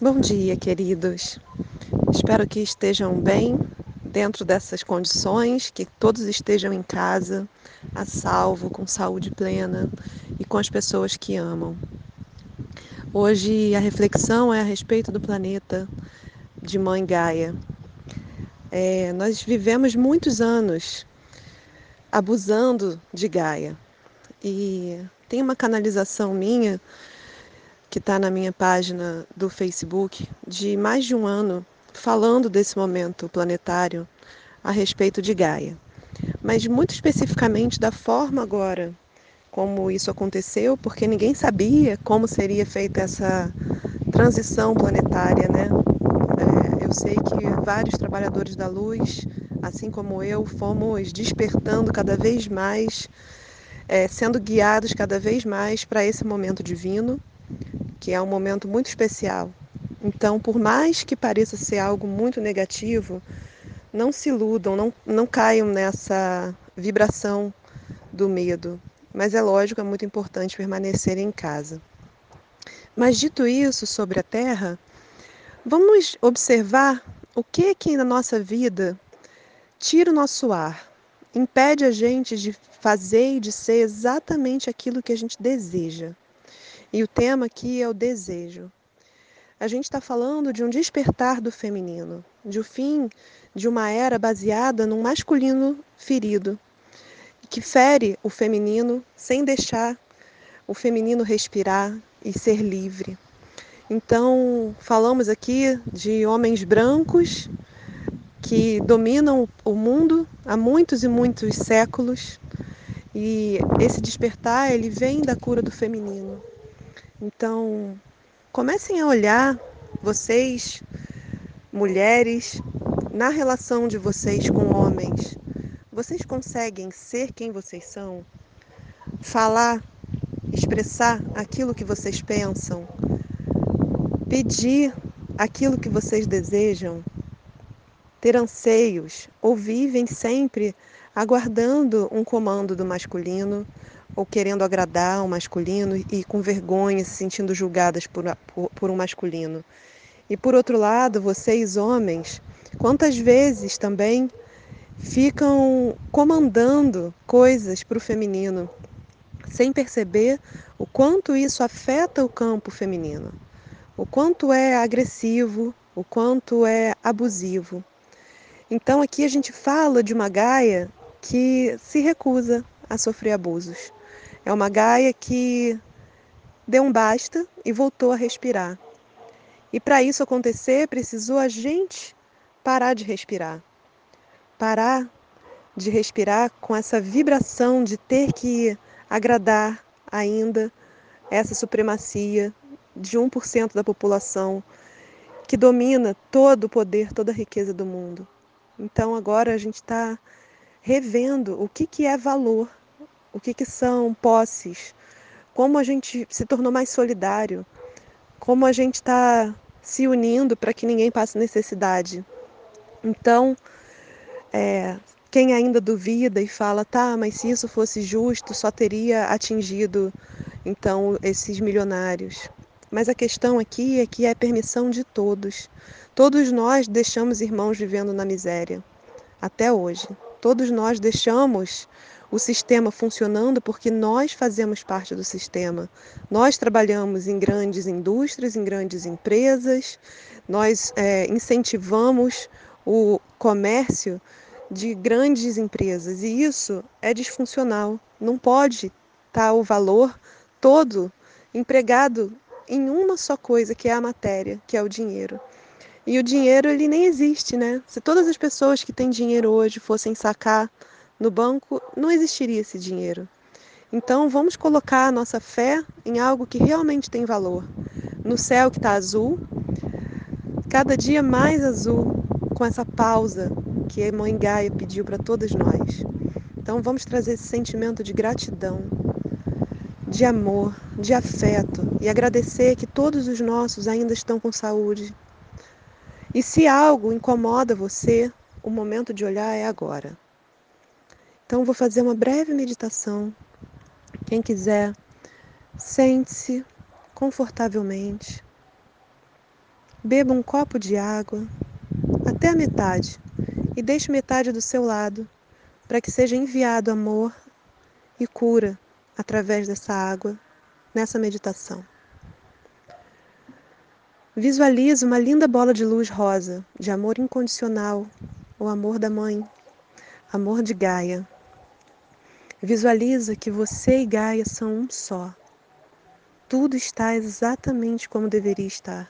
Bom dia, queridos. Espero que estejam bem dentro dessas condições, que todos estejam em casa, a salvo, com saúde plena e com as pessoas que amam. Hoje a reflexão é a respeito do planeta de Mãe Gaia. É, nós vivemos muitos anos abusando de Gaia e tem uma canalização minha que está na minha página do Facebook de mais de um ano falando desse momento planetário a respeito de Gaia, mas muito especificamente da forma agora como isso aconteceu, porque ninguém sabia como seria feita essa transição planetária, né? É, eu sei que vários trabalhadores da luz, assim como eu, fomos despertando cada vez mais, é, sendo guiados cada vez mais para esse momento divino que é um momento muito especial. Então, por mais que pareça ser algo muito negativo, não se iludam, não, não caiam nessa vibração do medo. Mas é lógico, é muito importante permanecer em casa. Mas dito isso sobre a Terra, vamos observar o que é que na nossa vida tira o nosso ar, impede a gente de fazer e de ser exatamente aquilo que a gente deseja. E o tema aqui é o desejo. A gente está falando de um despertar do feminino, de o um fim de uma era baseada num masculino ferido, que fere o feminino sem deixar o feminino respirar e ser livre. Então, falamos aqui de homens brancos que dominam o mundo há muitos e muitos séculos. E esse despertar, ele vem da cura do feminino. Então, comecem a olhar vocês, mulheres, na relação de vocês com homens. Vocês conseguem ser quem vocês são? Falar, expressar aquilo que vocês pensam? Pedir aquilo que vocês desejam? Ter anseios ou vivem sempre aguardando um comando do masculino ou querendo agradar um masculino e com vergonha, se sentindo julgadas por, por, por um masculino. E por outro lado, vocês homens, quantas vezes também ficam comandando coisas para o feminino, sem perceber o quanto isso afeta o campo feminino, o quanto é agressivo, o quanto é abusivo. Então aqui a gente fala de uma Gaia que se recusa a sofrer abusos. É uma Gaia que deu um basta e voltou a respirar. E para isso acontecer, precisou a gente parar de respirar. Parar de respirar com essa vibração de ter que agradar ainda essa supremacia de 1% da população que domina todo o poder, toda a riqueza do mundo. Então agora a gente está revendo o que, que é valor o que, que são posses, como a gente se tornou mais solidário, como a gente está se unindo para que ninguém passe necessidade. Então, é, quem ainda duvida e fala, tá, mas se isso fosse justo, só teria atingido então esses milionários. Mas a questão aqui é que é permissão de todos. Todos nós deixamos irmãos vivendo na miséria, até hoje. Todos nós deixamos o sistema funcionando porque nós fazemos parte do sistema. Nós trabalhamos em grandes indústrias, em grandes empresas, nós é, incentivamos o comércio de grandes empresas e isso é disfuncional. Não pode estar o valor todo empregado em uma só coisa, que é a matéria, que é o dinheiro. E o dinheiro ele nem existe, né? Se todas as pessoas que têm dinheiro hoje fossem sacar no banco, não existiria esse dinheiro. Então, vamos colocar a nossa fé em algo que realmente tem valor. No céu que está azul, cada dia mais azul, com essa pausa que a Mãe Gaia pediu para todas nós. Então, vamos trazer esse sentimento de gratidão, de amor, de afeto e agradecer que todos os nossos ainda estão com saúde. E se algo incomoda você, o momento de olhar é agora. Então, vou fazer uma breve meditação. Quem quiser, sente-se confortavelmente. Beba um copo de água, até a metade, e deixe metade do seu lado, para que seja enviado amor e cura através dessa água, nessa meditação. Visualize uma linda bola de luz rosa, de amor incondicional, o amor da mãe, amor de Gaia. Visualiza que você e Gaia são um só. Tudo está exatamente como deveria estar.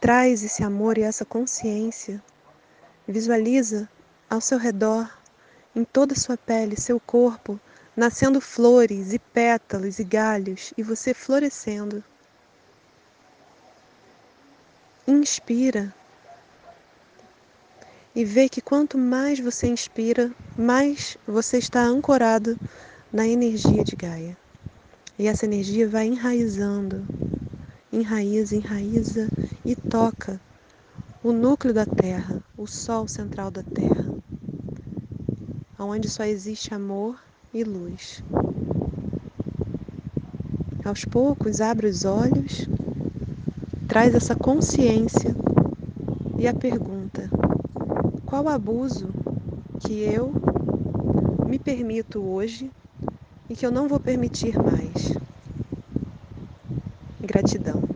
Traz esse amor e essa consciência. Visualiza ao seu redor, em toda a sua pele, seu corpo, nascendo flores e pétalas e galhos e você florescendo. Inspira e vê que quanto mais você inspira, mais você está ancorado na energia de Gaia. E essa energia vai enraizando, enraiza, enraiza e toca o núcleo da Terra, o Sol central da Terra, onde só existe amor e luz. Aos poucos, abre os olhos, traz essa consciência e a pergunta: qual abuso que eu me permito hoje e que eu não vou permitir mais? Gratidão.